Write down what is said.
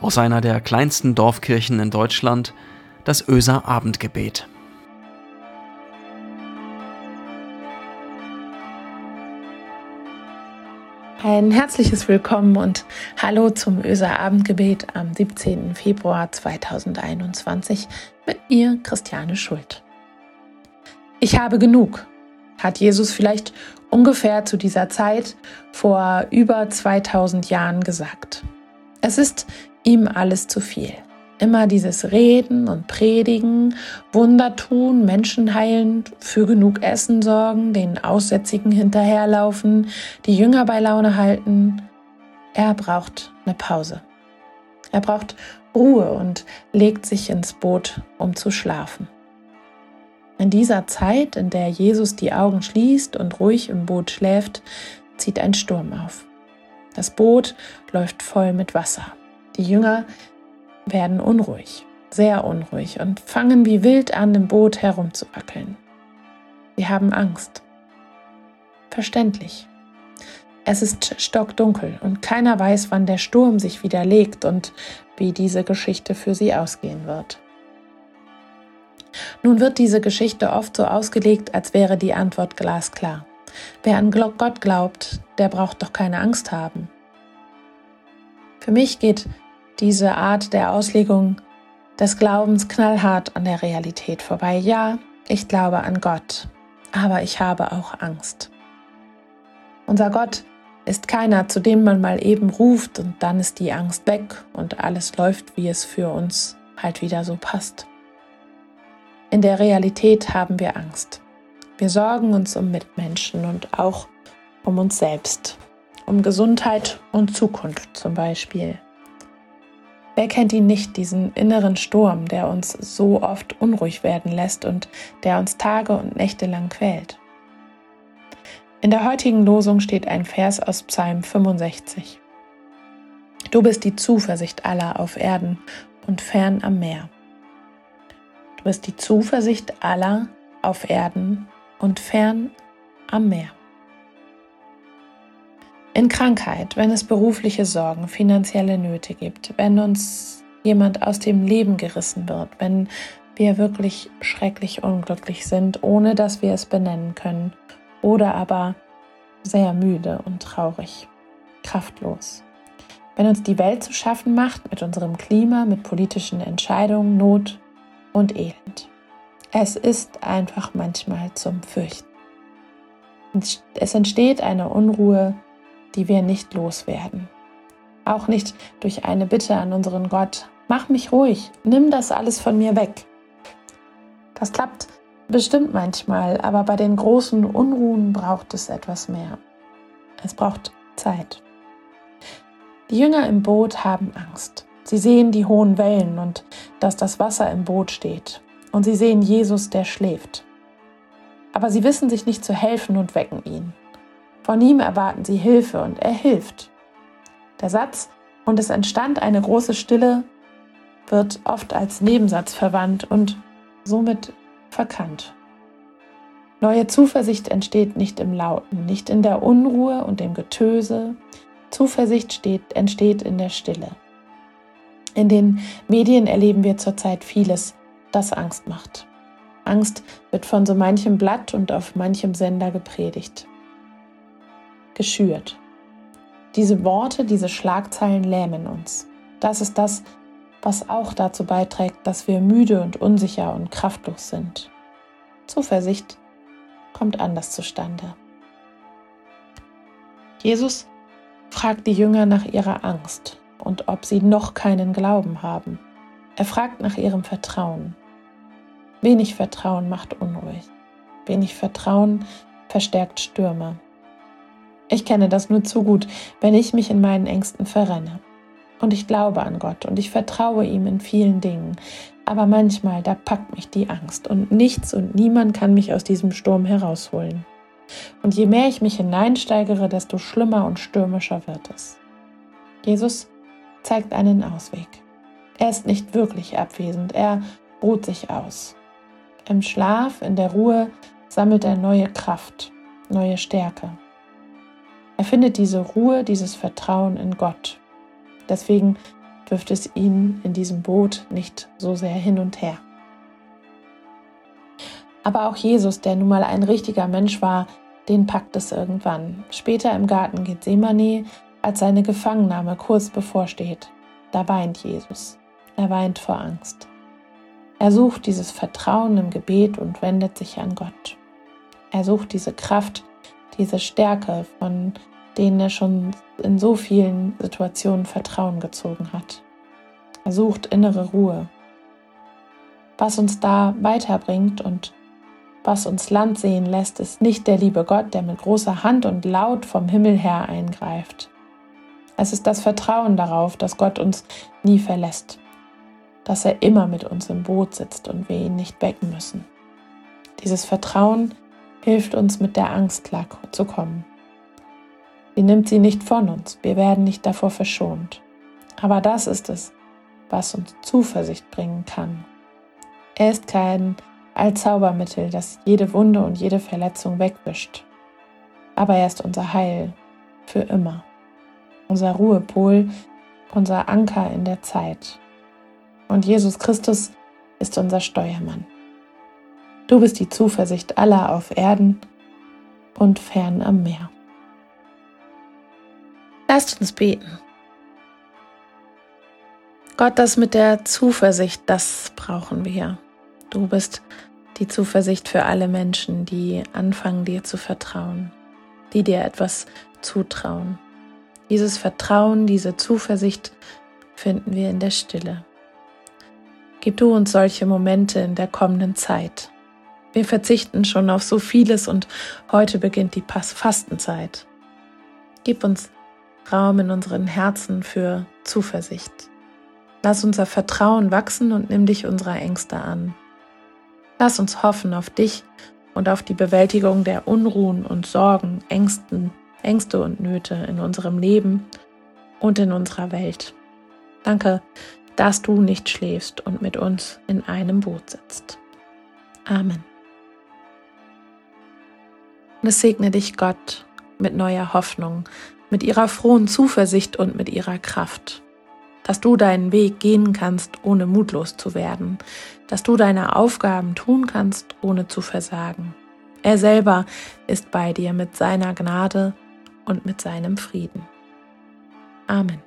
aus einer der kleinsten Dorfkirchen in Deutschland, das Öser Abendgebet. Ein herzliches Willkommen und Hallo zum Öser Abendgebet am 17. Februar 2021 mit mir, Christiane Schuld. Ich habe genug, hat Jesus vielleicht ungefähr zu dieser Zeit vor über 2000 Jahren gesagt. Es ist ihm alles zu viel. Immer dieses Reden und Predigen, Wunder tun, Menschen heilen, für genug Essen sorgen, den Aussätzigen hinterherlaufen, die Jünger bei Laune halten. Er braucht eine Pause. Er braucht Ruhe und legt sich ins Boot, um zu schlafen. In dieser Zeit, in der Jesus die Augen schließt und ruhig im Boot schläft, zieht ein Sturm auf. Das Boot läuft voll mit Wasser. Die Jünger werden unruhig, sehr unruhig und fangen wie wild an, im Boot herumzuwackeln. Sie haben Angst. Verständlich. Es ist stockdunkel und keiner weiß, wann der Sturm sich wieder legt und wie diese Geschichte für sie ausgehen wird. Nun wird diese Geschichte oft so ausgelegt, als wäre die Antwort glasklar. Wer an Gott glaubt, der braucht doch keine Angst haben. Für mich geht diese Art der Auslegung des Glaubens knallhart an der Realität vorbei. Ja, ich glaube an Gott, aber ich habe auch Angst. Unser Gott ist keiner, zu dem man mal eben ruft und dann ist die Angst weg und alles läuft, wie es für uns halt wieder so passt. In der Realität haben wir Angst. Wir sorgen uns um Mitmenschen und auch um uns selbst, um Gesundheit und Zukunft zum Beispiel. Wer kennt ihn nicht, diesen inneren Sturm, der uns so oft unruhig werden lässt und der uns Tage und Nächte lang quält? In der heutigen Losung steht ein Vers aus Psalm 65. Du bist die Zuversicht aller auf Erden und fern am Meer. Du bist die Zuversicht aller auf Erden und fern am Meer. In Krankheit, wenn es berufliche Sorgen, finanzielle Nöte gibt, wenn uns jemand aus dem Leben gerissen wird, wenn wir wirklich schrecklich unglücklich sind, ohne dass wir es benennen können, oder aber sehr müde und traurig, kraftlos. Wenn uns die Welt zu schaffen macht mit unserem Klima, mit politischen Entscheidungen, Not und Elend. Es ist einfach manchmal zum Fürchten. Es entsteht eine Unruhe, die wir nicht loswerden. Auch nicht durch eine Bitte an unseren Gott, mach mich ruhig, nimm das alles von mir weg. Das klappt bestimmt manchmal, aber bei den großen Unruhen braucht es etwas mehr. Es braucht Zeit. Die Jünger im Boot haben Angst. Sie sehen die hohen Wellen und dass das Wasser im Boot steht. Und sie sehen Jesus, der schläft. Aber sie wissen sich nicht zu helfen und wecken ihn. Von ihm erwarten sie Hilfe und er hilft. Der Satz und es entstand eine große Stille wird oft als Nebensatz verwandt und somit verkannt. Neue Zuversicht entsteht nicht im Lauten, nicht in der Unruhe und dem Getöse. Zuversicht steht, entsteht in der Stille. In den Medien erleben wir zurzeit vieles, das Angst macht. Angst wird von so manchem Blatt und auf manchem Sender gepredigt geschürt. Diese Worte, diese Schlagzeilen lähmen uns. Das ist das, was auch dazu beiträgt, dass wir müde und unsicher und kraftlos sind. Zuversicht kommt anders zustande. Jesus fragt die Jünger nach ihrer Angst und ob sie noch keinen Glauben haben. Er fragt nach ihrem Vertrauen. Wenig Vertrauen macht unruhig. Wenig Vertrauen verstärkt Stürme. Ich kenne das nur zu gut, wenn ich mich in meinen Ängsten verrenne. Und ich glaube an Gott und ich vertraue ihm in vielen Dingen. Aber manchmal, da packt mich die Angst und nichts und niemand kann mich aus diesem Sturm herausholen. Und je mehr ich mich hineinsteigere, desto schlimmer und stürmischer wird es. Jesus zeigt einen Ausweg. Er ist nicht wirklich abwesend, er ruht sich aus. Im Schlaf, in der Ruhe sammelt er neue Kraft, neue Stärke. Er findet diese Ruhe, dieses Vertrauen in Gott. Deswegen wirft es ihn in diesem Boot nicht so sehr hin und her. Aber auch Jesus, der nun mal ein richtiger Mensch war, den packt es irgendwann. Später im Garten Gethsemane, als seine Gefangennahme kurz bevorsteht, da weint Jesus. Er weint vor Angst. Er sucht dieses Vertrauen im Gebet und wendet sich an Gott. Er sucht diese Kraft, diese Stärke, von denen er schon in so vielen Situationen Vertrauen gezogen hat. Er sucht innere Ruhe. Was uns da weiterbringt und was uns Land sehen lässt, ist nicht der liebe Gott, der mit großer Hand und laut vom Himmel her eingreift. Es ist das Vertrauen darauf, dass Gott uns nie verlässt, dass er immer mit uns im Boot sitzt und wir ihn nicht wecken müssen. Dieses Vertrauen hilft uns mit der Angst klar zu kommen. Sie nimmt sie nicht von uns, wir werden nicht davor verschont. Aber das ist es, was uns Zuversicht bringen kann. Er ist kein als Zaubermittel, das jede Wunde und jede Verletzung wegwischt. Aber er ist unser Heil für immer, unser Ruhepol, unser Anker in der Zeit. Und Jesus Christus ist unser Steuermann. Du bist die Zuversicht aller auf Erden und fern am Meer. Lasst uns beten. Gott, das mit der Zuversicht, das brauchen wir. Du bist die Zuversicht für alle Menschen, die anfangen dir zu vertrauen, die dir etwas zutrauen. Dieses Vertrauen, diese Zuversicht finden wir in der Stille. Gib du uns solche Momente in der kommenden Zeit. Wir verzichten schon auf so vieles und heute beginnt die Fastenzeit. Gib uns Raum in unseren Herzen für Zuversicht. Lass unser Vertrauen wachsen und nimm dich unserer Ängste an. Lass uns hoffen auf dich und auf die Bewältigung der Unruhen und Sorgen, Ängsten, Ängste und Nöte in unserem Leben und in unserer Welt. Danke, dass du nicht schläfst und mit uns in einem Boot sitzt. Amen. Und es segne dich Gott mit neuer Hoffnung, mit ihrer frohen Zuversicht und mit ihrer Kraft dass du deinen Weg gehen kannst, ohne mutlos zu werden, dass du deine Aufgaben tun kannst, ohne zu versagen. Er selber ist bei dir mit seiner Gnade und mit seinem Frieden. Amen.